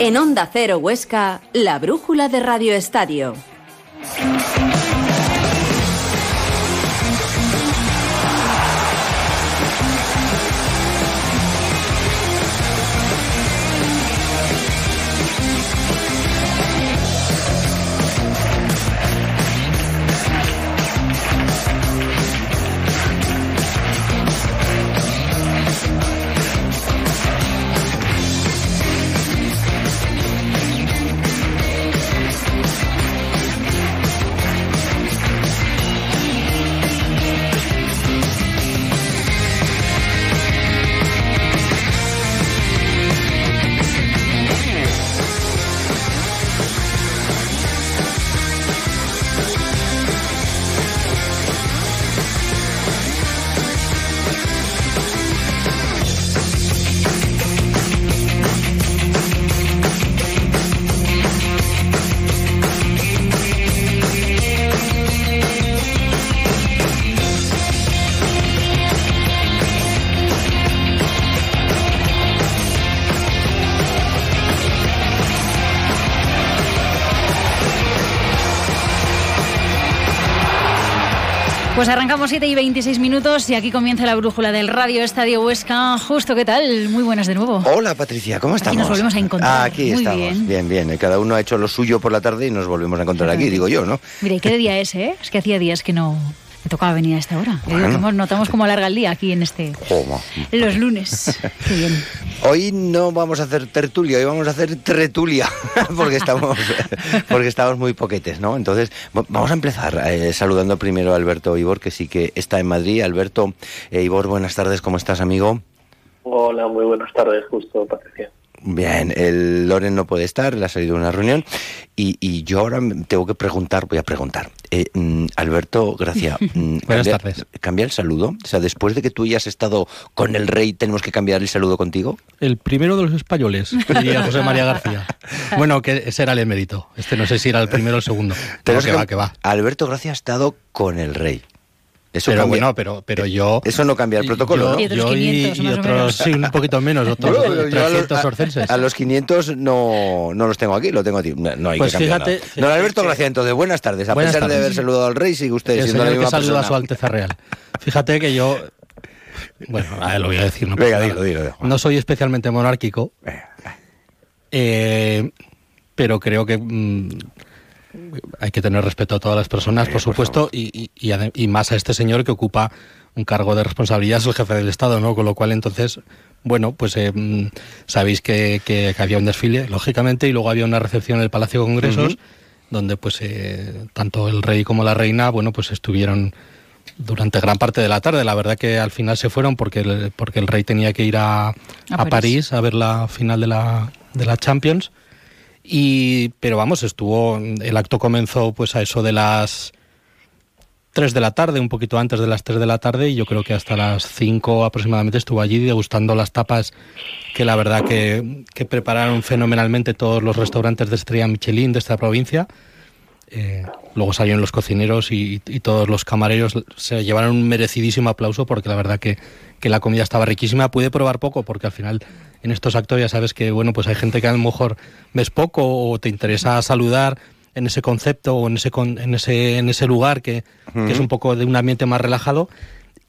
En Onda Cero Huesca, la brújula de Radio Estadio. Pues arrancamos 7 y 26 minutos y aquí comienza la brújula del Radio Estadio Huesca. Justo, ¿qué tal? Muy buenas de nuevo. Hola Patricia, ¿cómo estamos? Aquí nos volvemos a encontrar. aquí Muy estamos, bien. bien. bien, Cada uno ha hecho lo suyo por la tarde y nos volvemos a encontrar aquí, digo yo, ¿no? Mira, ¿y qué día es, eh? Es que hacía días que no me tocaba venir a esta hora. Bueno. que hemos- notamos cómo alarga el día aquí en este... ¿Cómo? Los lunes. Qué bien. Hoy no vamos a hacer tertulia, hoy vamos a hacer tretulia, porque estamos, porque estamos muy poquetes, ¿no? Entonces, vamos a empezar eh, saludando primero a Alberto Ibor, que sí que está en Madrid. Alberto, eh, Ibor, buenas tardes, ¿cómo estás, amigo? Hola, muy buenas tardes, justo, Patricia. Bien, el Loren no puede estar, le ha salido una reunión y, y yo ahora me tengo que preguntar, voy a preguntar. Eh, mm, Alberto Gracia, mm, Buenas cambia- tardes. ¿cambia el saludo? O sea, después de que tú ya has estado con el rey, ¿tenemos que cambiar el saludo contigo? El primero de los españoles, diría José María García. Bueno, que ese era el emérito. Este no sé si era el primero o el segundo. Pero que que- va, que va. Alberto Gracia ha estado con el rey. Eso Pero cambia- bueno, pero, pero yo... Eso no cambia el protocolo, yo, ¿no? Y yo 500 y, otros, sí, un poquito menos, otros Yo- yo a los- 300 a- orcenses. A los 500 no, no los tengo aquí, lo tengo a ti. No, no hay Pues que cambiar fíjate- nada. Don Alberto que- Gracia, entonces, buenas tardes. A Buenas pesar de haber saludado al rey, sigue usted el siendo la señor que misma saluda a su Alteza Real. Fíjate que yo... Bueno, a lo voy a decir. No, Venga, dilo, dilo, dilo. no soy especialmente monárquico, eh, pero creo que mm, hay que tener respeto a todas las personas, por supuesto, y, y- y ade- y más a este señor que ocupa un cargo de responsabilidad, es el jefe del Estado, ¿no? Con lo cual, entonces, bueno, pues eh, mm, sabéis que, que- que había un desfile, lógicamente, y luego había una recepción en el Palacio de Congresos, donde pues eh, tanto el rey como la reina, bueno, pues estuvieron durante gran parte de la tarde. La verdad que al final se fueron porque el, porque el rey tenía que ir a, a París. París. a ver la final de la, de la Champions. Y, pero vamos, estuvo, el acto comenzó pues a eso de las 3 de la tarde, un poquito antes de las 3 de la tarde, y yo creo que hasta las 5 aproximadamente estuvo allí degustando las tapas que la verdad que, que prepararon fenomenalmente todos los restaurantes de estrella Michelin de esta provincia. Eh, luego salieron los cocineros y, y todos los camareros se llevaron un merecidísimo aplauso porque la verdad que, que la comida estaba riquísima. Pude probar poco porque al final en estos actos ya sabes que bueno pues hay gente que a lo mejor ves poco o te interesa saludar en ese concepto o en ese con- en ese en ese lugar que, que es un poco de un ambiente más relajado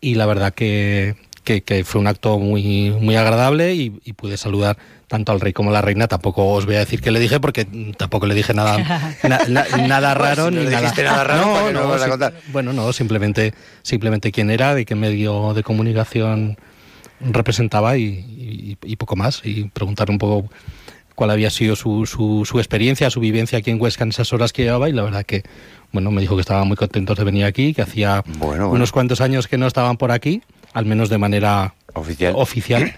y la verdad que, que, que fue un acto muy, muy agradable y, y pude saludar tanto al rey como a la reina. Tampoco os voy a decir que le dije porque tampoco le dije nada, na- na- nada raro si no ni nada. dijiste nada raro, ¿para qué no sim- contar? Bueno, no, simplemente, simplemente quién era, de qué medio de comunicación representaba y, y- y poco más. Y preguntar un poco cuál había sido su, su, su experiencia, su vivencia aquí en Huesca en esas horas que llevaba y la verdad que, bueno, me dijo que estaban muy contentos de venir aquí, que hacía Bueno, bueno. unos cuantos años que no estaban por aquí, al menos de manera Oficial. oficial.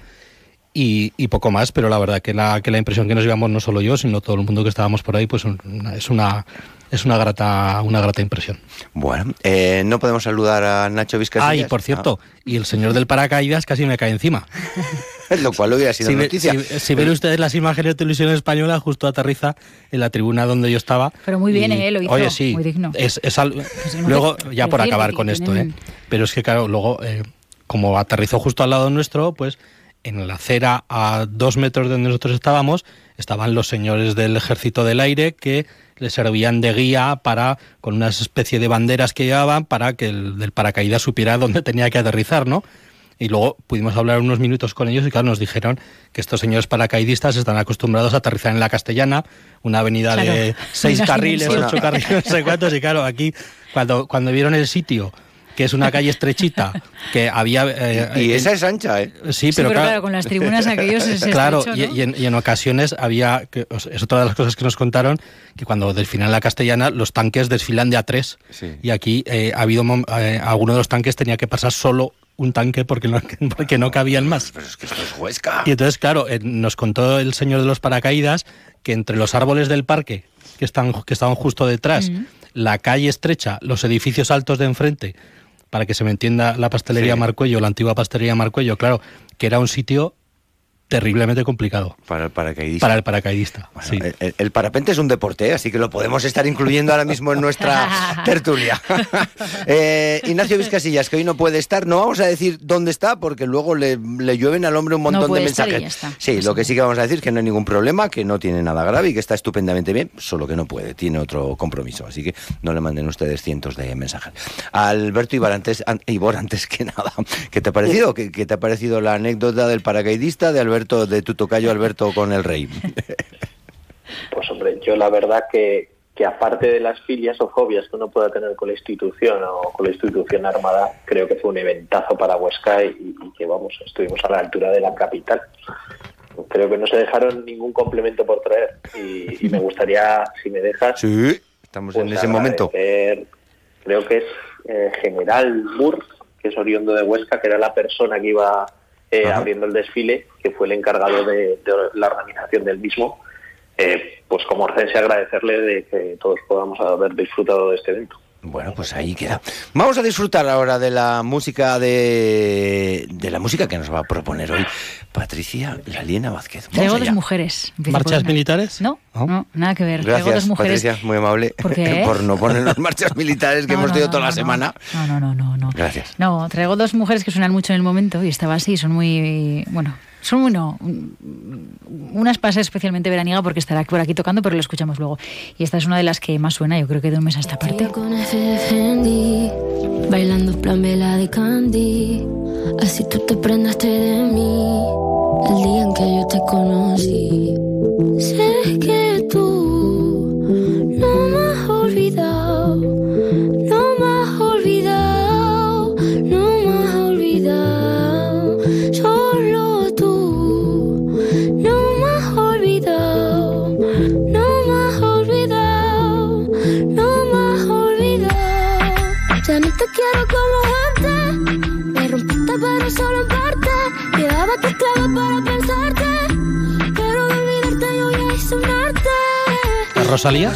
Y, y poco más, pero la verdad que la, que la impresión que nos llevamos no solo yo, sino todo el mundo que estábamos por ahí, pues una- es una es una grata una grata impresión. Bueno, eh, no podemos saludar a Nacho Vizcasillas. Ah, y por cierto, y el señor del paracaídas casi me cae encima. Ah, lo cual hubiera sido Si, ve- noticia. si- si ven ustedes las imágenes de televisión española, justo aterriza en la tribuna donde yo estaba. Pero muy bien, Y- ¿eh? Lo hizo, Oye, sí. muy digno. Es, es al- Sí, no luego, ya por acabar con esto, tienen- ¿eh? Pero es que, claro, luego, eh, como aterrizó justo al lado nuestro, pues en la acera a dos metros de donde nosotros estábamos estaban los señores del ejército del aire que le servían de guía para con una especie de banderas que llevaban para que el del paracaídas supiera dónde tenía que aterrizar, ¿no? Y luego pudimos hablar unos minutos con ellos y claro, nos dijeron que estos señores paracaidistas están acostumbrados a aterrizar en la Castellana, una avenida Claro. de seis carriles, ocho carriles, no sé cuántos, y claro, aquí cuando, cuando vieron el sitio, que es una calle estrechita, que había... eh, Y eh, esa es ancha, ¿eh? Sí, Sí, pero, claro, claro, con las tribunas aquellos es claro, estrecho, y, ¿no? y en, y en ocasiones había, que, o sea, es otra de las cosas que nos contaron, que cuando desfilan la castellana, los tanques desfilan de a tres. Sí. Y aquí eh, ha habido, eh, alguno de los tanques tenía que pasar solo un tanque porque no, porque no cabían más. Pero es que esto es Huesca. Y entonces, claro, eh, nos contó el señor de los paracaídas que entre los árboles del parque, que, están, que estaban justo detrás, la calle estrecha, los edificios altos de enfrente, para que se me entienda la pastelería Sí. Marcuello, la antigua pastelería Marcuello, claro, que era un sitio terriblemente complicado Para el paracaidista. para el paracaidista. Bueno, sí. el, parapente es un deporte, ¿eh? así que lo podemos estar incluyendo ahora mismo en nuestra tertulia. Eh, Ignacio Vizcasillas, que hoy no puede estar, no vamos a decir dónde está, porque luego le, le llueven al hombre un No montón de puede estar y mensajes. ya está. Sí, lo que sí. que vamos a decir es que no hay ningún problema, que no tiene nada grave y que está estupendamente bien, solo que no puede, tiene otro compromiso, así que no le manden ustedes cientos de mensajes. Alberto Ibar, antes, an- Ibor, antes que nada, ¿qué te ha parecido? ¿Qué, qué te ha parecido la anécdota del paracaidista de Alberto, de tu tocayo Alberto con el rey? Pues hombre, yo la verdad que, que aparte de las filias o fobias que uno pueda tener con la institución o con la institución armada, creo que fue un eventazo para Huesca y, y que vamos, estuvimos a la altura de la capital. Creo que no se dejaron ningún complemento por traer y, y me gustaría, si me dejas, Sí, estamos en pues ese momento. Creo que es eh, General Mur, que es oriundo de Huesca, que era la persona que iba eh, abriendo el desfile, que fue el encargado de, de la organización del mismo. Eh, pues como orcense agradecerle de que todos podamos haber disfrutado de este evento. Bueno, pues ahí queda. Vamos a disfrutar ahora de la música de, de la música que nos va a proponer hoy Patricia Laliena Vázquez. Vamos Traigo dos mujeres. ¿Marchas una. militares? No, ¿No? no, nada que ver. Traigo Gracias, dos mujeres. Patricia, muy amable ¿Por qué? por no ponernos marchas militares que No, hemos no, tenido no, toda no, la no. semana. No, no, no, no, no. Gracias. No, traigo dos mujeres que suenan mucho en el momento y estaba así, son muy, bueno, son muy, no, una es para ser especialmente veraniega porque estará por aquí tocando, pero lo escuchamos luego. Y esta es una de las que más suena, yo creo que de un mes a esta parte. Con Fendi, bailando plan vela de Candy. Así tú te prendaste de mí el día en que yo te conocí. Sé que Rosalía?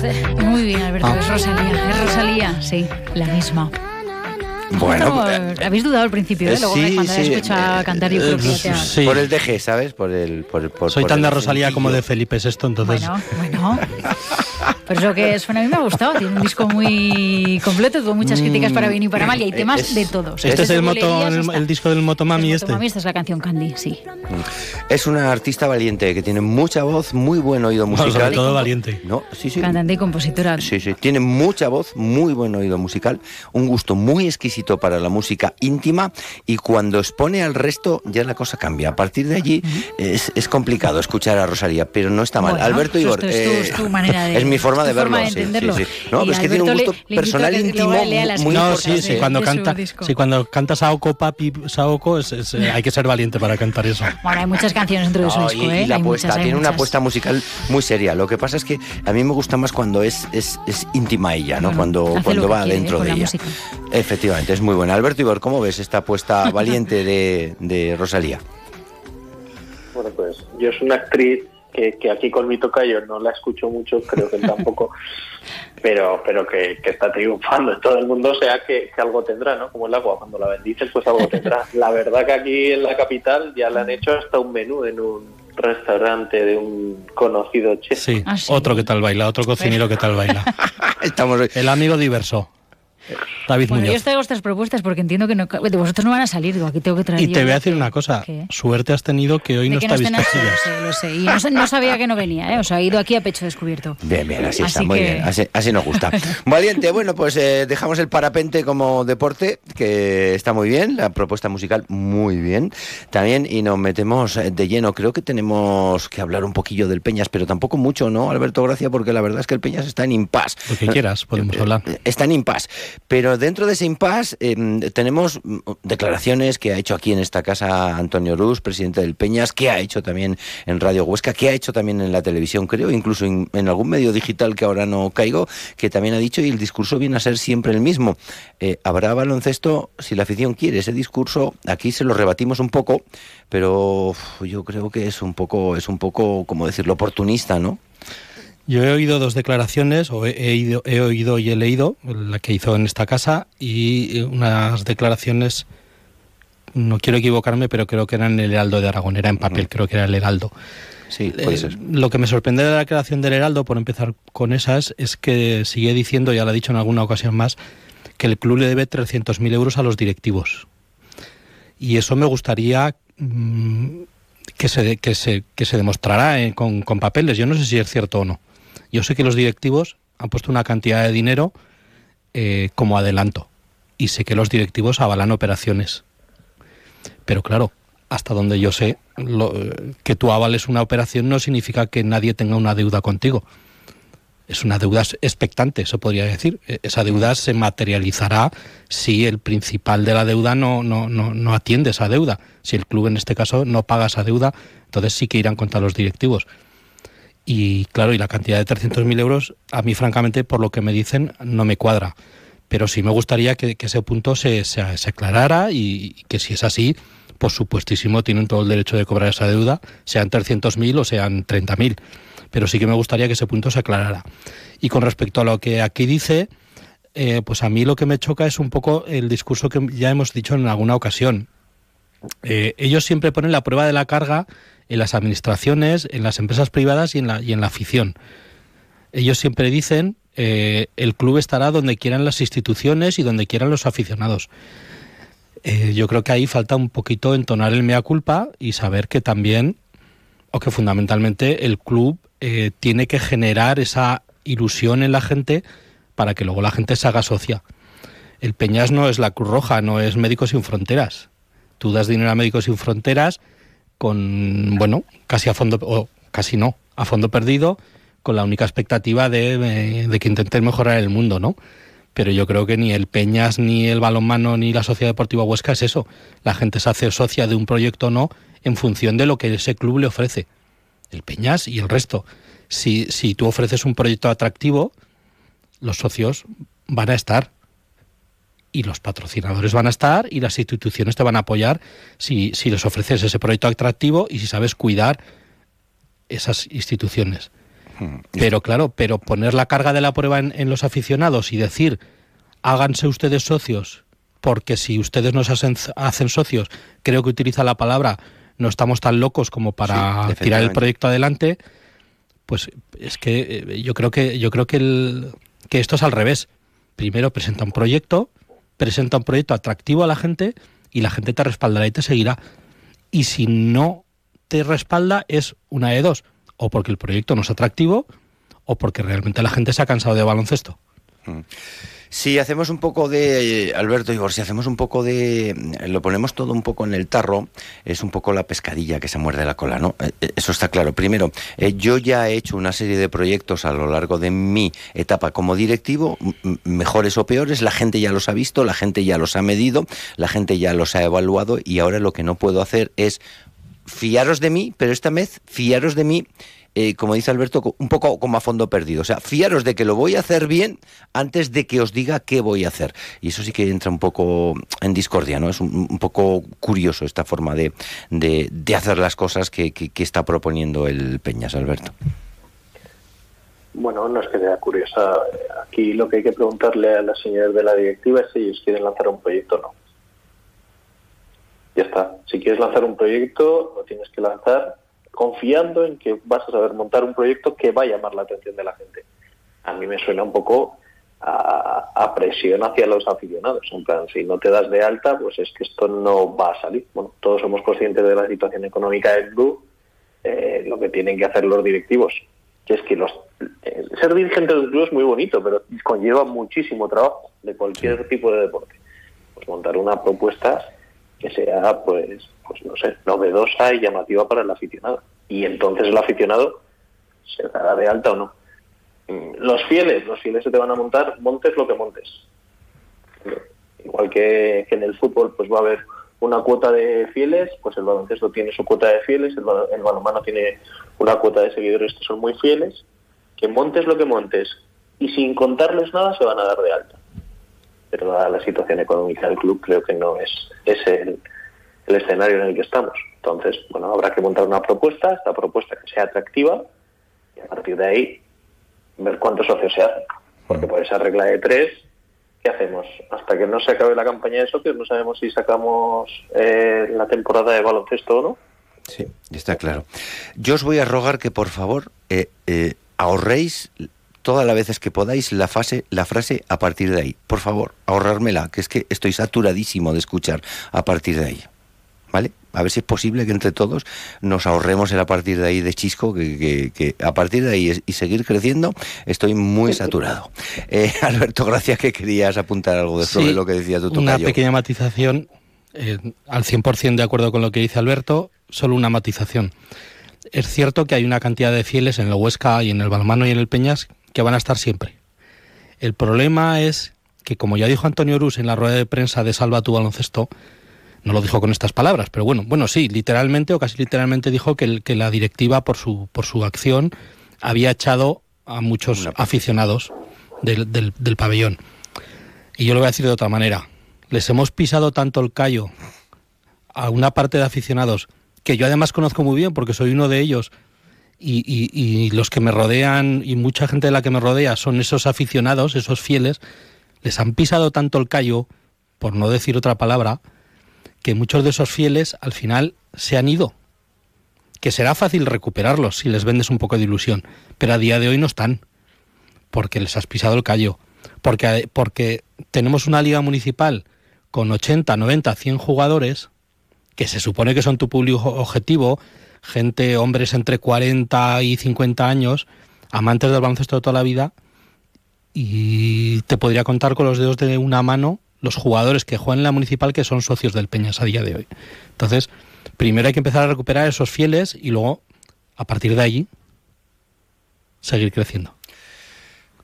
Muy bien, Alberto, Ah. es Rosalía, es Rosalía, sí, la misma. Bueno, No, pues, habéis dudado al principio, ¿eh? eh, Luego sí, cuando sí, he escuchado eh, cantar creo ha- sí. por el DG, ¿sabes? Por el, por, por- Soy por tan el de Rosalía como de. Felipe VI, entonces... Bueno, bueno. Pero es lo que suena, a mí me ha gustado. Tiene un disco muy completo, tuvo muchas críticas para bien y para mal, y hay temas es- de todos. este es Desde el, moto, el, disco del Motomami El este. Motomami, esta es la canción Candy, sí. Es una artista valiente que tiene mucha voz, muy buen oído Bueno, musical. sobre todo valiente. No, sí, sí. Cantante y compositora. Sí, sí, tiene mucha voz, muy buen oído musical, un gusto muy exquisito para la música íntima y cuando expone al resto ya la cosa cambia. A partir de allí es, es complicado escuchar a Rosalía, pero no está mal. Bueno, Alberto Igor, es tu- es tu- eh, es tu manera de- es mi forma de tu forma verlo. de entenderlo. sí, sí. No, pero es que tiene un gusto le- personal íntimo muy No, sí, importante. sí, de- cuando canta, sí, cuando canta Saoko Papi Saoko es- es, eh, hay que ser valiente para cantar eso. Bueno, hay muchas canciones dentro de su No, disco, y, y ¿eh? la Hay apuesta, muchas, tiene una apuesta musical muy seria. Lo que pasa es que a mí me gusta más cuando es, es, es íntima ella, ¿no? Bueno, cuando cuando va quiere, ¿eh? dentro con de la ella. música. Efectivamente, es muy buena. Alberto Igor, ¿cómo ves esta apuesta valiente de, de Rosalía? Bueno, pues yo es una actriz que, que aquí con mi tocayo no la escucho mucho, creo que él tampoco, pero pero que, que está triunfando en todo el mundo, o sea que, que algo tendrá, ¿no? Como el agua, cuando la bendices, pues algo tendrá. La verdad que aquí en la capital ya le han hecho hasta un menú en un restaurante de un conocido chef. Sí, Ah, sí. otro que tal baila, otro cocinero que tal baila. Estamos El amigo diverso. David Bueno, yo Muñoz. os traigo estas propuestas porque entiendo que no, de vosotros no van a salir, digo, aquí tengo que traer Y yo te voy a decir que- una cosa. ¿Qué? Suerte has tenido que hoy De no está Vizcachillas. lo sé, lo sé. Y no, no sabía que no venía, ¿eh? O sea, he ido aquí a pecho descubierto. Bien, bien, así, está, Así muy que- bien, así, así nos gusta. Valiente, bueno, pues eh, dejamos el parapente como deporte, que está muy bien, la propuesta musical muy bien también, y nos metemos eh, de lleno. Creo que tenemos que hablar un poquillo del Peñas, pero tampoco mucho, ¿no, Alberto Gracia? Porque la verdad es que el Peñas está en impas. Lo que quieras, podemos hablar. Está en impas. Pero dentro de ese impas eh, tenemos mm, declaraciones que ha hecho aquí en esta casa Antonio Ruz, presidente del Peñas, que ha hecho también en Radio Huesca, que ha hecho también en la televisión, creo, incluso en, algún medio digital que ahora no caigo, que también ha dicho y el discurso viene a ser siempre el mismo. Eh, habrá baloncesto si la afición quiere. Ese discurso aquí se lo rebatimos un poco, pero yo creo que es un poco, es un poco, como decirlo, oportunista, ¿no? Yo he oído dos declaraciones, o he, he ido- he oído y he leído, la que hizo en esta casa, y unas declaraciones, no quiero equivocarme, pero creo que eran el Heraldo de Aragón, era en papel, creo que era el Heraldo. Sí, puede Eh, ser. Lo que me sorprende de la declaración del Heraldo, por empezar con esas, es que sigue diciendo, ya lo ha dicho en alguna ocasión más, que el club le debe 300.000 euros a los directivos. Y eso me gustaría mm, que, se, que, se, que se demostrara eh, con, con papeles. Yo no sé si es cierto o no. Yo sé que los directivos han puesto una cantidad de dinero eh, como adelanto. Y sé que los directivos avalan operaciones. Pero claro, hasta donde yo sé, lo- que tú avales una operación no significa que nadie tenga una deuda contigo. Es una deuda expectante, se podría decir. E- Esa deuda se materializará si el principal de la deuda no, no, no, no atiende esa deuda. Si el club en este caso no paga esa deuda, entonces sí que irán contra los directivos. Y claro, y la cantidad de 300.000 euros, a mí francamente, por lo que me dicen, no me cuadra. Pero sí me gustaría que, ese punto se, se, aclarara y, y que si es así, por supuestísimo, tienen todo el derecho de cobrar esa deuda, sean 300.000 o sean 30.000. Pero sí que me gustaría que ese punto se aclarara. Y con respecto a lo que aquí dice, eh, pues a mí lo que me choca es un poco el discurso que ya hemos dicho en alguna ocasión. Eh, ellos siempre ponen la prueba de la carga en las administraciones, en las empresas privadas y en la, y en la afición. Ellos siempre dicen, eh, el club estará donde quieran las instituciones y donde quieran los aficionados. Eh, yo creo que ahí falta un poquito entonar el mea culpa y saber que también, o que fundamentalmente el club tiene que generar esa ilusión en la gente para que luego la gente se haga socia. El Peñas no es la Cruz Roja, no es Médicos Sin Fronteras. Tú das dinero a Médicos Sin Fronteras con, bueno, casi a fondo, o casi no, a fondo perdido, con la única expectativa de, eh, de que intenten mejorar el mundo, ¿no? Pero yo creo que ni el Peñas, ni el balonmano, ni la Sociedad Deportiva Huesca es eso. La gente se hace socia de un proyecto o no en función de lo que ese club le ofrece. El Peñas y el resto. Si, si tú ofreces un proyecto atractivo, los socios van a estar. Y los patrocinadores van a estar y las instituciones te van a apoyar si, si les ofreces ese proyecto atractivo y si sabes cuidar esas instituciones. Pero claro, pero poner la carga de la prueba en, en los aficionados y decir, háganse ustedes socios, porque si ustedes nos hacen, hacen socios, creo que utiliza la palabra, no estamos tan locos como para Sí, tirar el proyecto adelante, pues es que eh, yo creo que yo creo que, el, que esto es al revés. Primero presenta un proyecto, presenta un proyecto atractivo a la gente y la gente te respaldará y te seguirá. Y si no te respalda es una de dos, o porque el proyecto no es atractivo o porque realmente la gente se ha cansado de baloncesto. Si hacemos un poco de, Alberto Igor, si hacemos un poco de, lo ponemos todo un poco en el tarro, es un poco la pescadilla que se muerde la cola, ¿no? Eh, eh, Eso está claro. Primero, eh, yo ya he hecho una serie de proyectos a lo largo de mi etapa como directivo, mejores o peores, la gente ya los ha visto, la gente ya los ha medido, la gente ya los ha evaluado y ahora lo que no puedo hacer es fiaros de mí, pero esta vez fiaros de mí, eh, como dice Alberto, un poco como a fondo perdido. O sea, fiaros de que lo voy a hacer bien antes de que os diga qué voy a hacer. Y eso sí que entra un poco en discordia, ¿no? Es un, un poco curioso esta forma de, de, hacer las cosas que, que- que está proponiendo el Peñas, Alberto. Bueno, no es que sea curiosa. Aquí lo que hay que preguntarle a las señores de la directiva es si ellos quieren lanzar un proyecto o no. Ya está. Si quieres lanzar un proyecto, lo tienes que lanzar confiando en que vas a saber montar un proyecto que va a llamar la atención de la gente. A mí me suena un poco a, presión hacia los aficionados. En plan, si no te das de alta, pues es que esto no va a salir. Bueno, todos somos conscientes de la situación económica del club, eh, lo que tienen que hacer los directivos, que es que los eh, ser dirigente de un club es muy bonito, pero conlleva muchísimo trabajo de cualquier tipo de deporte. Pues montar una propuesta que sea, pues, pues no sé, novedosa y llamativa para el aficionado. Y entonces el aficionado se dará de alta o no. Mm, los fieles, los fieles se te van a montar, montes lo que montes. Igual que, en el fútbol, pues va a haber una cuota de fieles, pues el baloncesto tiene su cuota de fieles, el, el balonmano tiene una cuota de seguidores que son muy fieles, que montes lo que montes y sin contarles nada se van a dar de alta. Pero la, la situación económica del club creo que no es, es el, el escenario en el que estamos. Entonces, bueno, habrá que montar una propuesta, esta propuesta que sea atractiva, y a partir de ahí ver cuántos socios se hacen. Porque por esa regla de tres, ¿qué hacemos? Hasta que no se acabe la campaña de socios, no sabemos si sacamos eh, la temporada de baloncesto o no. Sí, está claro. Yo os voy a rogar que por favor eh, eh, ahorréis todas las veces que podáis la, fase, la frase a partir de ahí. Por favor, ahorrármela, que es que estoy saturadísimo de escuchar a partir de ahí. ¿Vale? a ver si es posible que entre todos nos ahorremos el a partir de ahí de chisco, que, a partir de ahí y seguir creciendo estoy muy saturado. Eh, Alberto, gracias que querías apuntar algo de sobre lo que decía tu Una pequeña matización, eh, al 100% de acuerdo con lo que dice Alberto, solo una matización. Es cierto que hay una cantidad de fieles en el Huesca y en el Balmano y en el Peñas que van a estar siempre. El problema es que, como ya dijo Antonio Rus en la rueda de prensa de Salva tu baloncesto, no lo dijo con estas palabras, pero bueno, bueno, sí, literalmente o casi literalmente dijo que, que la directiva por su, por su acción había echado a muchos aficionados del, del, pabellón. Y yo lo voy a decir de otra manera. Les hemos pisado tanto el callo a una parte de aficionados que yo además conozco muy bien porque soy uno de ellos y, y, los que me rodean y mucha gente de la que me rodea son esos aficionados, esos fieles, les han pisado tanto el callo, por no decir otra palabra, que muchos de esos fieles al final se han ido. Que será fácil recuperarlos si les vendes un poco de ilusión, pero a día de hoy no están, porque les has pisado el callo, porque, porque tenemos una liga municipal con 80, 90, 100 jugadores, que se supone que son tu público objetivo, gente, hombres entre 40 y 50 años, amantes del baloncesto de toda la vida, y te podría contar con los dedos de una mano los jugadores que juegan en la municipal que son socios del Peñas a día de hoy. Entonces, primero hay que empezar a recuperar esos fieles y luego, a partir de allí, seguir creciendo.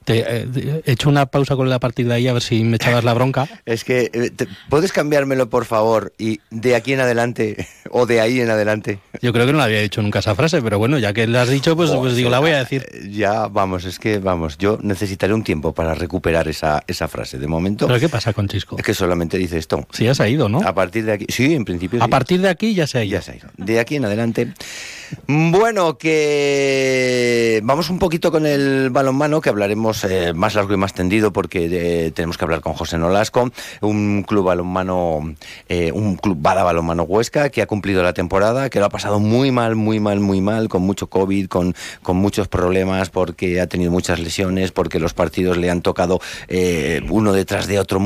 Te, eh, he hecho una pausa con la partida ahí a ver si me echabas la bronca. Es que, eh, ¿puedes cambiármelo por favor? Y de aquí en adelante, o de ahí en adelante. Yo creo que no la había dicho nunca esa frase, pero bueno, ya que la has dicho, pues, pues digo, la voy a decir. Eh, ya, vamos, es que, vamos, yo necesitaré un tiempo para recuperar esa, esa frase. De momento. ¿Pero qué pasa con Chisco? Es que solamente dice esto. Sí, ya se ha ido, ¿no? A partir de aquí, sí, en principio. A partir de aquí ya se ha ido. Ya se ha ido. De aquí en adelante. Bueno, que vamos un poquito con el balonmano, que hablaremos más largo más tendido porque eh, tenemos que hablar con José Nolasco, un club balonmano, eh, un club Bada Balonmano Huesca que ha cumplido la temporada, que lo ha pasado muy mal, muy mal, muy mal, con mucho COVID, con, con muchos problemas, porque ha tenido muchas lesiones, porque los partidos le han tocado eh, uno detrás de otro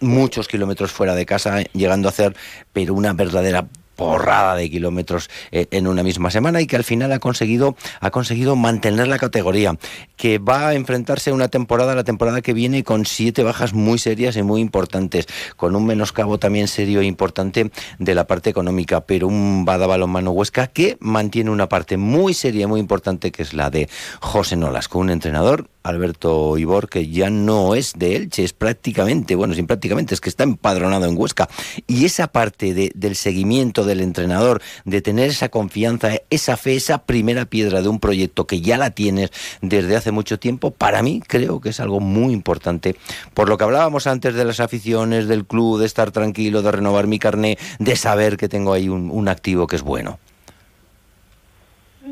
muchos kilómetros fuera de casa, llegando a hacer pero una verdadera porrada de kilómetros eh, en una misma semana y que al final ha conseguido, ha conseguido mantener la categoría, que va a enfrentarse una temporada, la temporada que viene, con siete bajas muy serias y muy importantes, con un menoscabo también serio e importante de la parte económica, pero un Bada Balonmano Huesca que mantiene una parte muy seria y muy importante que es la de José Nolasco, un entrenador Alberto Ibor, que ya no es de Elche, es prácticamente, bueno, sin prácticamente, es que está empadronado en Huesca. Y esa parte de, del seguimiento del entrenador, de tener esa confianza, esa fe, esa primera piedra de un proyecto que ya la tienes desde hace mucho tiempo, para mí creo que es algo muy importante. Por lo que hablábamos antes de las aficiones, del club, de estar tranquilo, de renovar mi carné, de saber que tengo ahí un activo que es bueno.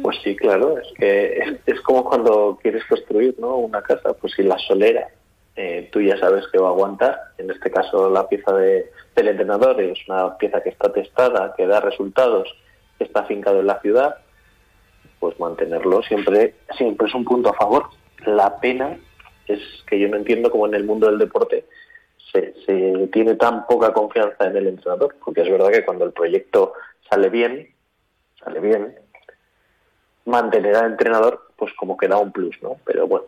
Pues sí, claro, es que es, como cuando quieres construir ¿no? una casa, pues si la solera eh, tú ya sabes que va a aguantar, en este caso la pieza de, del entrenador es una pieza que está testada, que da resultados, que está afincado en la ciudad, pues mantenerlo siempre, siempre es un punto a favor. La pena es que yo no entiendo cómo en el mundo del deporte se, se tiene tan poca confianza en el entrenador, porque es verdad que cuando el proyecto sale bien, sale bien, mantener al entrenador, pues como que da un plus, ¿no? Pero bueno,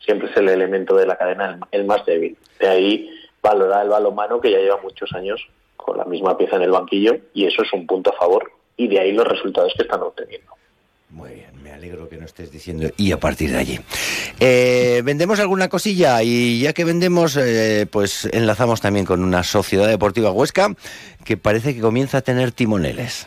siempre es el elemento de la cadena el, más débil. De ahí valorar el balonmano que ya lleva muchos años con la misma pieza en el banquillo y eso es un punto a favor y de ahí los resultados que están obteniendo. Muy bien, me alegro que no estés diciendo y a partir de allí. Eh, vendemos alguna cosilla y ya que vendemos, eh, pues enlazamos también con una sociedad deportiva huesca que parece que comienza a tener timoneles.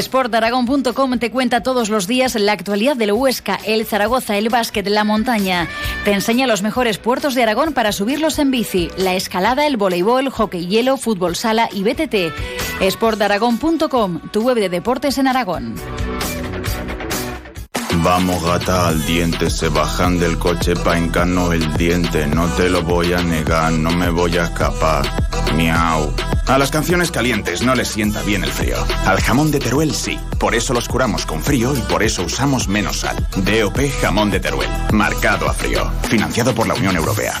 Sportaragón.com te cuenta todos los días la actualidad del Huesca, el Zaragoza, el básquet, la montaña. Te enseña los mejores puertos de Aragón para subirlos en bici, la escalada, el voleibol, hockey hielo, fútbol sala y BTT. Sportaragón.com, tu web de deportes en Aragón. Vamos gata al diente, se bajan del coche pa' encano el diente, no te lo voy a negar, no me voy a escapar. Miau. A las canciones calientes no les sienta bien el frío. Al jamón de Teruel sí. Por eso los curamos con frío y por eso usamos menos sal. DOP Jamón de Teruel. Marcado a frío. Financiado por la Unión Europea.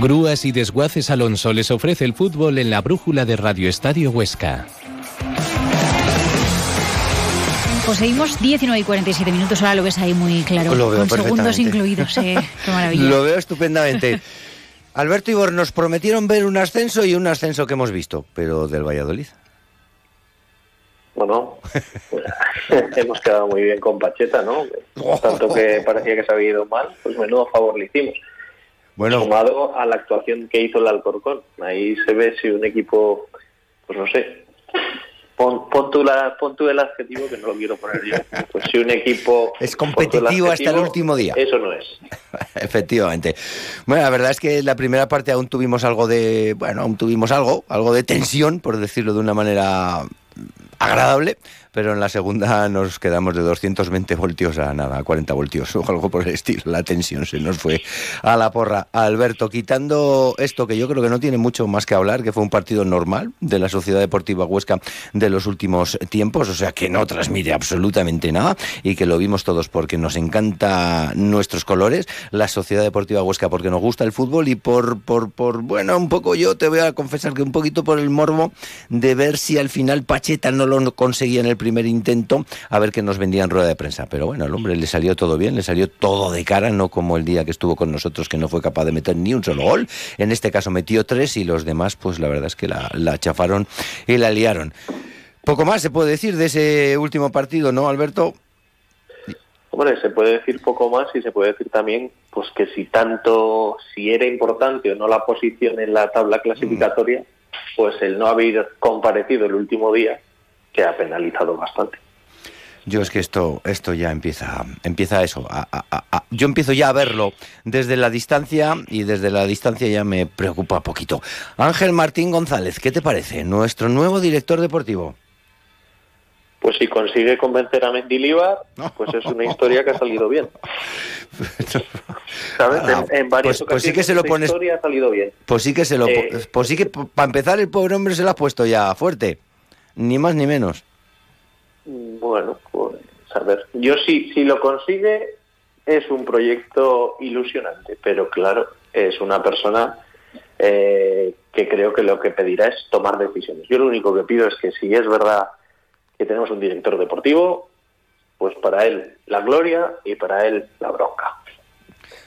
Grúas y Desguaces Alonso les ofrece el fútbol en la brújula de Radio Estadio Huesca. Pues seguimos 19 y 47 minutos, ahora lo ves ahí muy claro, Lo veo con segundos incluidos. eh. Qué maravilla. Lo veo estupendamente. Alberto Ibor, nos prometieron ver un ascenso y un ascenso que hemos visto, pero del Valladolid. Bueno, hemos quedado muy bien con Pacheta, ¿no? Tanto que parecía que se había ido mal, pues menudo favor le hicimos. Bueno, Sumado a la actuación que hizo el Alcorcón. Ahí se ve si un equipo, pues no sé, pon, pon, tú la, pon tú el adjetivo que no lo quiero poner yo. Pues si un equipo... Es el competitivo hasta el último día. Eso no es. Efectivamente. Bueno, la verdad es que en la primera parte aún tuvimos algo de, bueno, aún tuvimos algo, algo de tensión, por decirlo de una manera agradable, pero en la segunda nos quedamos de 220 voltios a nada, a 40 voltios o algo por el estilo. La tensión se nos fue a la porra. Alberto, quitando esto que yo creo que no tiene mucho más que hablar, que fue un partido normal de la Sociedad Deportiva Huesca de los últimos tiempos, o sea que no transmite absolutamente nada y que lo vimos todos porque nos encanta nuestros colores, la Sociedad Deportiva Huesca porque nos gusta el fútbol y por, por, por, bueno, un poco yo te voy a confesar que un poquito por el morbo de ver si al final Pacheta no lo conseguía en el primer intento, a ver que nos vendía en rueda de prensa. Pero bueno, el hombre le salió todo bien, le salió todo de cara, no como el día que estuvo con nosotros que no fue capaz de meter ni un solo gol. En este caso metió tres y los demás, pues la verdad es que la, la chafaron y la liaron. Poco más se puede decir de ese último partido, ¿no, Alberto? Hombre, se puede decir poco más y se puede decir también pues que si tanto, si era importante o no la posición en la tabla clasificatoria, pues el no haber comparecido el último día que ha penalizado bastante. Yo es que esto, esto ya empieza, empieza eso. a- a- a- a- yo empiezo ya a verlo desde la distancia y desde la distancia ya me preocupa poquito. Ángel Martín González, ¿qué te parece? Nuestro nuevo director deportivo. Pues si consigue convencer a Mendilibar, pues es una historia que ha salido bien. ¿Sabes? En, en varias pues- pues sí ocasiones que se lo pones- historia ha salido bien. Pues sí que se lo, Eh. pues sí que para empezar el pobre hombre se lo ha puesto ya fuerte, ni más ni menos. Bueno, pues a ver, yo sí, si lo consigue es un proyecto ilusionante, pero claro, es una persona eh, que creo que lo que pedirá es tomar decisiones. Yo lo único que pido es que si es verdad que tenemos un director deportivo, pues para él la gloria y para él la bronca.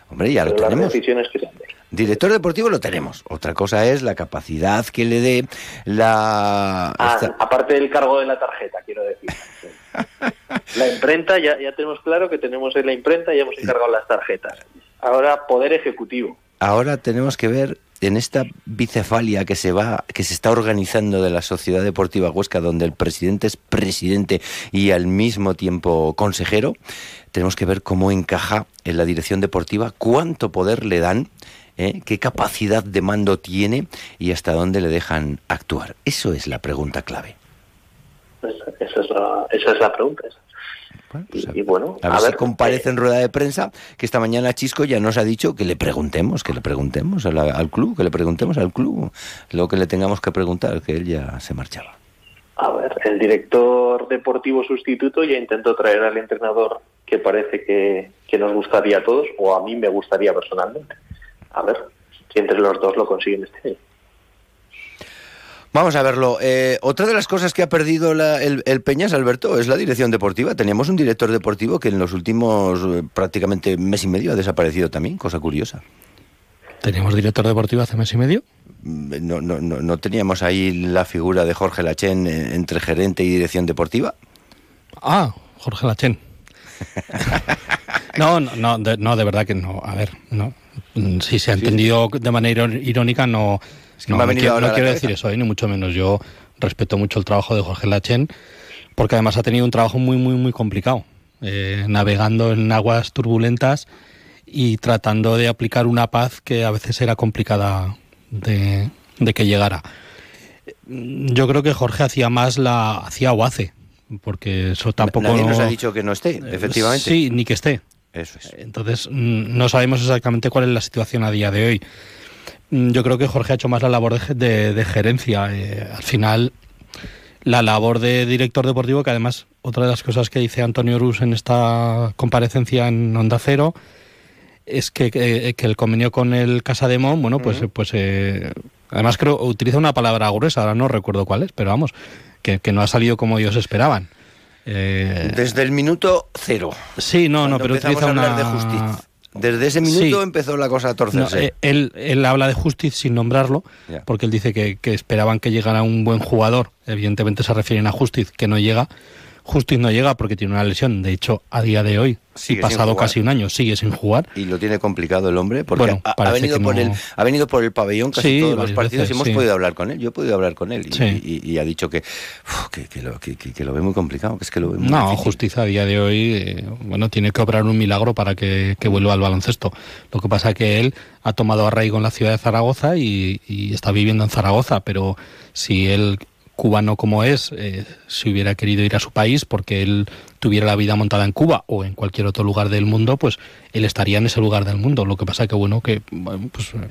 Hombre, ya lo Pero las tenemos. decisiones que se han de. Director deportivo lo tenemos. Otra cosa es la capacidad que le dé la... Ah, esta- aparte del cargo de la tarjeta, quiero decir. La imprenta, ya, ya tenemos claro que tenemos en la imprenta y ya hemos encargado las tarjetas. Ahora, poder ejecutivo. Ahora tenemos que ver en esta bicefalia que se va, que se está organizando de la Sociedad Deportiva Huesca, donde el presidente es presidente y al mismo tiempo consejero, tenemos que ver cómo encaja en la dirección deportiva, cuánto poder le dan, ¿eh? qué capacidad de mando tiene y hasta dónde le dejan actuar. Eso es la pregunta clave. Esa, esa es, la, esa es la pregunta. esa. Bueno, pues Y, y bueno, A ver, si comparece en rueda de prensa, que esta mañana Chisco ya nos ha dicho que le preguntemos, que le preguntemos a la- al club, que le preguntemos al club lo que le tengamos que preguntar, que él ya se marchaba. A ver, el director deportivo sustituto ya intentó traer al entrenador que parece que, que nos gustaría a todos, o a mí me gustaría personalmente. A ver si entre los dos lo consiguen este año. Vamos a verlo. Eh, otra de las cosas que ha perdido la- el, el Peñas, Alberto, es la dirección deportiva. Teníamos un director deportivo que en los últimos eh, prácticamente mes y medio ha desaparecido también, cosa curiosa. Teníamos director deportivo hace mes y medio. Mm, No, no, no, no teníamos ahí la figura de Jorge Lachén eh, entre gerente y dirección deportiva. Ah, Jorge Lachén. No, no, no de, no, de verdad que no. A ver, no. Mm, Si se ha entendido de manera iró- irónica, no, que no, me ha no venido quiero, no decir eso, ¿eh? ni mucho menos. Yo respeto mucho el trabajo de Jorge Lachén, porque además ha tenido un trabajo muy, muy, muy complicado, eh, navegando en aguas turbulentas y tratando de aplicar una paz que a veces era complicada de, de que llegara. Yo creo que Jorge hacía más la hacía o hace, porque eso tampoco Nadie nos no- ha dicho que no esté, efectivamente. Sí, ni que esté. Eso es. Entonces, mm, no sabemos exactamente cuál es la situación a día de hoy. Mm, Yo creo que Jorge ha hecho más la labor de, de- de gerencia. Eh, al final, la labor de director deportivo, que además, otra de las cosas que dice Antonio Rus en esta comparecencia en Onda Cero, es que, que- que el convenio con el Casa de Mon, bueno, pues, pues eh, además creo, utiliza una palabra gruesa, ahora no recuerdo cuál es, pero vamos, que, que no ha salido como ellos esperaban. Eh, Desde el minuto cero. sí, no, no, pero utiliza a una... de justicia. Desde ese minuto Sí. empezó la cosa a No, torcerse. eh, él, él habla de Justice sin nombrarlo, Ya. porque él dice que, que esperaban que llegara un buen jugador. Evidentemente se refieren a Justice, que no llega. Justice no llega porque tiene una lesión. De hecho, a día de hoy, y pasado casi un año, sigue sin jugar. y lo tiene complicado el hombre porque Bueno, ha- venido por el ha venido por el pabellón casi Sí, todos los partidos veces, y hemos sí. podido hablar con él yo he podido hablar con él y, Sí. y- y ha dicho que, uf, que, que lo, que, que- que lo ve muy complicado que es que lo ve muy No, difícil. Justicia a día de hoy, eh, bueno, tiene que obrar un milagro para que, que vuelva al baloncesto. Lo que pasa que él ha tomado arraigo en la ciudad de Zaragoza y, y está viviendo en Zaragoza, pero si él, cubano como es, eh, si hubiera querido ir a su país porque él tuviera la vida montada en Cuba o en cualquier otro lugar del mundo, pues él estaría en ese lugar del mundo. Lo que pasa que, bueno, que pues, eh,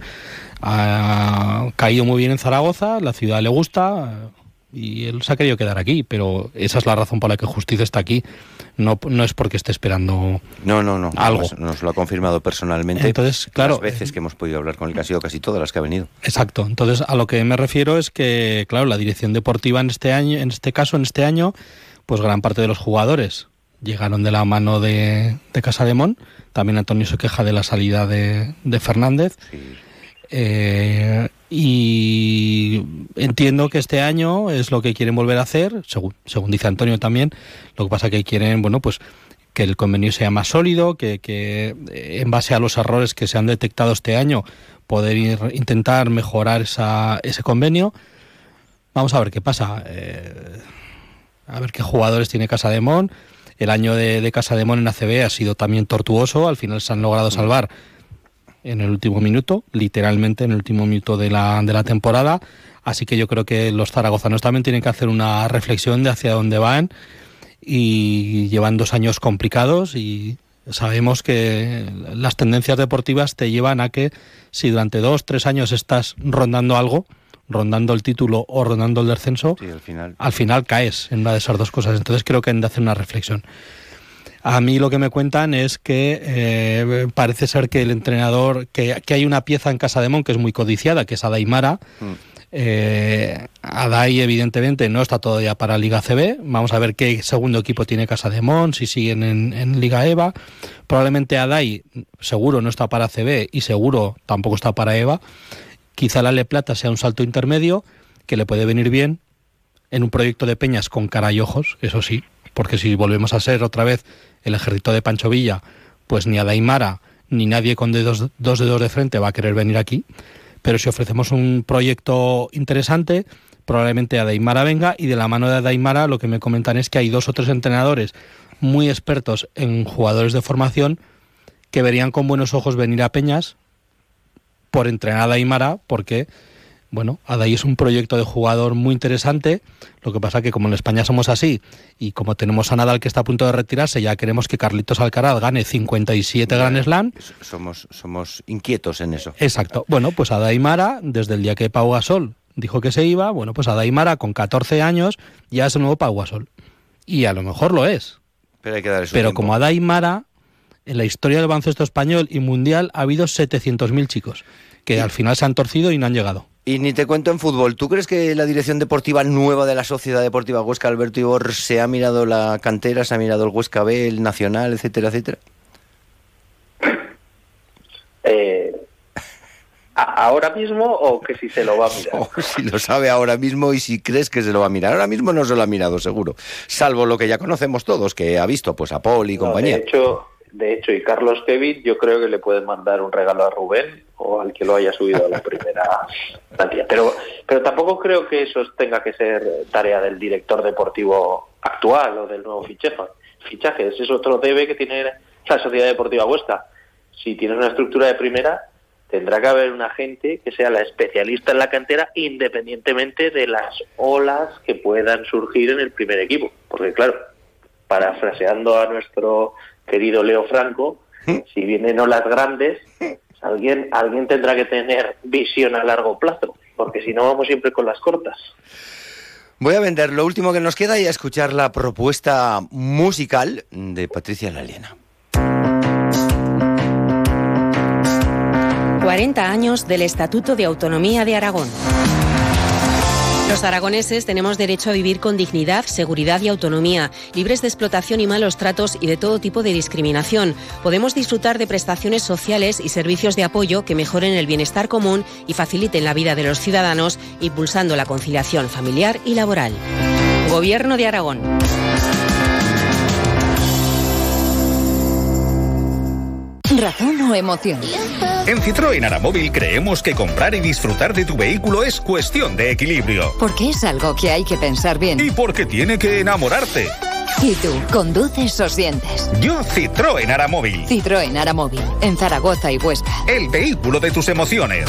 ha caído muy bien en Zaragoza, la ciudad le gusta, y él se ha querido quedar aquí, pero esa es la razón por la que Justicia está aquí. No, no es porque esté esperando. no no no Algo. Nos, nos lo ha confirmado personalmente Entonces, claro, las veces que hemos podido hablar con él que ha sido casi todas las que ha venido Exacto. Entonces, a lo que me refiero es que, claro, la dirección deportiva en este año, en este caso, en este año, pues gran parte de los jugadores llegaron de la mano de, de Casa de Mon. También Antonio se queja de la salida de, de Fernández. Eh, y entiendo que este año es lo que quieren volver a hacer, según, según dice Antonio también. Lo que pasa que quieren, bueno, pues que el convenio sea más sólido, que, que eh, en base a los errores que se han detectado este año, poder ir, intentar mejorar esa, ese convenio. Vamos a ver qué pasa. eh, a ver qué jugadores tiene Casa de Mon. El año de, de Casa de Mon en ACB ha sido también tortuoso. Al final se han logrado salvar en el último minuto, literalmente en el último minuto de la, de la temporada. Así que yo creo que los zaragozanos también tienen que hacer una reflexión de hacia dónde van. Y llevan dos años complicados y sabemos que las tendencias deportivas te llevan a que si durante dos, tres años estás rondando algo, rondando el título o rondando el descenso, sí al final al final caes en una de esas dos cosas. Entonces creo que han de hacer una reflexión. A mí lo que me cuentan es que eh, parece ser que el entrenador, que, que hay una pieza en Casa de Mon que es muy codiciada, que es Adaimara, Mm. Eh, Adai, evidentemente, no está todavía para Liga CB. Vamos a ver qué segundo equipo tiene Casa de Mon, si siguen en, Liga EVA. Probablemente Adai, seguro, no está para CB y seguro tampoco está para EVA. Quizá la Le Plata sea un salto intermedio que le puede venir bien en un proyecto de peñas con cara y ojos, eso sí, porque si volvemos a ser otra vez el ejército de Pancho Villa, pues ni Adaimara ni nadie con dos dedos de frente va a querer venir aquí. Pero si ofrecemos un proyecto interesante, probablemente Adaimara venga y de la mano de Adaimara lo que me comentan es que hay dos o tres entrenadores muy expertos en jugadores de formación que verían con buenos ojos venir a Peñas por entrenar a Adaimara porque bueno, Adai es un proyecto de jugador muy interesante. Lo que pasa que como en España somos así y como tenemos a Nadal que está a punto de retirarse, ya queremos que Carlitos Alcaraz gane 57 Grand Slam. Somos, somos inquietos en eso. Exacto. Bueno, pues Adai Mara, desde el día que Pau Gasol dijo que se iba, bueno, pues Adai Mara con 14 años ya es el nuevo Pau Gasol. Y a lo mejor lo es. Pero hay que darle Pero como Adai Mara, en la historia del baloncesto español y mundial ha habido 700.000 chicos que al final se han torcido y no han llegado. Y ni te cuento en fútbol. ¿Tú crees que la dirección deportiva nueva de la Sociedad Deportiva Huesca, Alberto Ibor, se ha mirado la cantera, se ha mirado el Huesca B, el Nacional, etcétera, etcétera? Eh, ¿Ahora mismo o que si se lo va a mirar? Oh, si lo sabe ahora mismo y si crees que se lo va a mirar. Ahora mismo no se lo ha mirado, seguro. Salvo lo que ya conocemos todos, que ha visto pues a Paul y compañía. De hecho, de hecho, y Carlos Kevin, yo creo que le pueden mandar un regalo a Rubén o al que lo haya subido a la primera plantilla. Pero, pero tampoco creo que eso tenga que ser tarea del director deportivo actual o del nuevo fichaje. fichaje. Ese es otro debe que tiene la Sociedad Deportiva Huesca. Si tiene una estructura de primera, tendrá que haber una gente que sea la especialista en la cantera independientemente de las olas que puedan surgir en el primer equipo. Porque claro, parafraseando a nuestro querido Leo Franco, ¿Mm? si vienen olas grandes, alguien, alguien tendrá que tener visión a largo plazo, porque si no vamos siempre con las cortas. Voy a vender lo último que nos queda y a escuchar la propuesta musical de Patricia Laliena. 40 años del Estatuto de Autonomía de Aragón. Los aragoneses tenemos derecho a vivir con dignidad, seguridad y autonomía, libres de explotación y malos tratos y de todo tipo de discriminación. Podemos disfrutar de prestaciones sociales y servicios de apoyo que mejoren el bienestar común y faciliten la vida de los ciudadanos, impulsando la conciliación familiar y laboral. Gobierno de Aragón. ¿Razón o emoción? En Citroën Aramóvil creemos que comprar y disfrutar de tu vehículo es cuestión de equilibrio. Porque es algo que hay que pensar bien. Y porque tiene que enamorarte. ¿Y tú, conduces o sientes? Yo Citroën Aramóvil. Citroën Aramóvil, en Zaragoza y Huesca. El vehículo de tus emociones.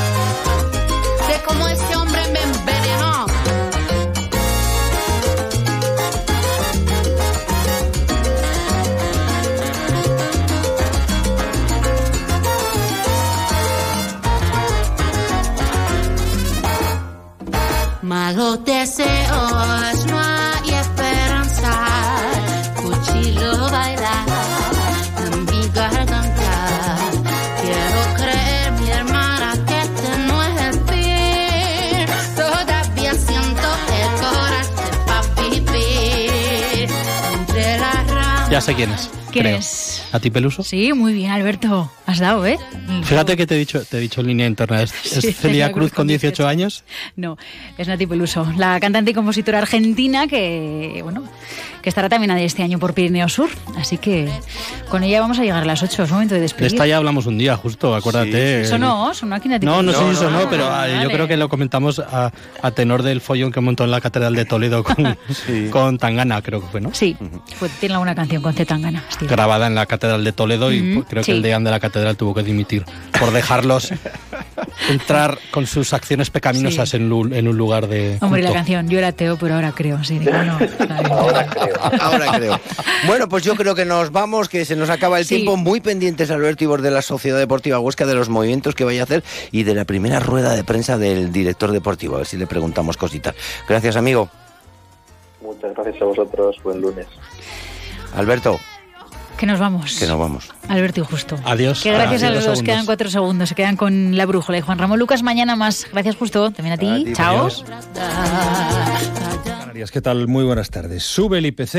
Malos deseos, no hay esperanza. Cuchillo bailar en mi garganta. Quiero creer, mi hermana, que este no es el fin. Todavía siento el coraje para vivir. Entre las ramas. Ya sé quién es. ¿Quién creo. es? ¿A ti, Peluso? Sí, muy bien, Alberto. Has dado, ¿eh? Fíjate que te he dicho, te he dicho en línea interna. ¿Es, Sí, es Celia Cruz con 18 años? No, es Nati Peluso, la cantante y compositora argentina que, bueno, que estará también este año por Pirineo Sur. Así que con ella vamos a llegar a las 8, es momento de De despedir. esta ya hablamos un día, justo, acuérdate. Eso no, sonó aquí Nati No, no sé Peluso. si eso no, pero Ah, ah, yo creo que lo comentamos a, a tenor del follón que montó en la Catedral de Toledo con, con Tangana, creo que fue, ¿no? Sí, fue- tiene alguna canción con Zetangana. Grabada en la Catedral de Toledo y creo sí. que el deán de la catedral tuvo que dimitir por dejarlos entrar con sus acciones pecaminosas en, un lugar de. Hombre, la canción, yo era ateo, pero ahora creo, sí. digo, no, Ahora creo. Ahora creo. Bueno, pues yo creo que nos vamos, que se nos acaba el Sí. tiempo. Muy pendientes, Alberto Ibor, de la Sociedad Deportiva Huesca, de los movimientos que vaya a hacer y de la primera rueda de prensa del director deportivo. A ver si le preguntamos cositas. Gracias, amigo. Muchas gracias a vosotros. Buen lunes. Alberto, Que nos vamos. que nos vamos. Alberto y Justo. Adiós. Que gracias a Adiós, los dos, quedan cuatro segundos, se quedan con la brújula. Y Juan Ramón Lucas, mañana más. Gracias, Justo. También a ti. A ti, Chao. adiós. Canarias, ¿qué tal? Muy buenas tardes. Sube el IPC.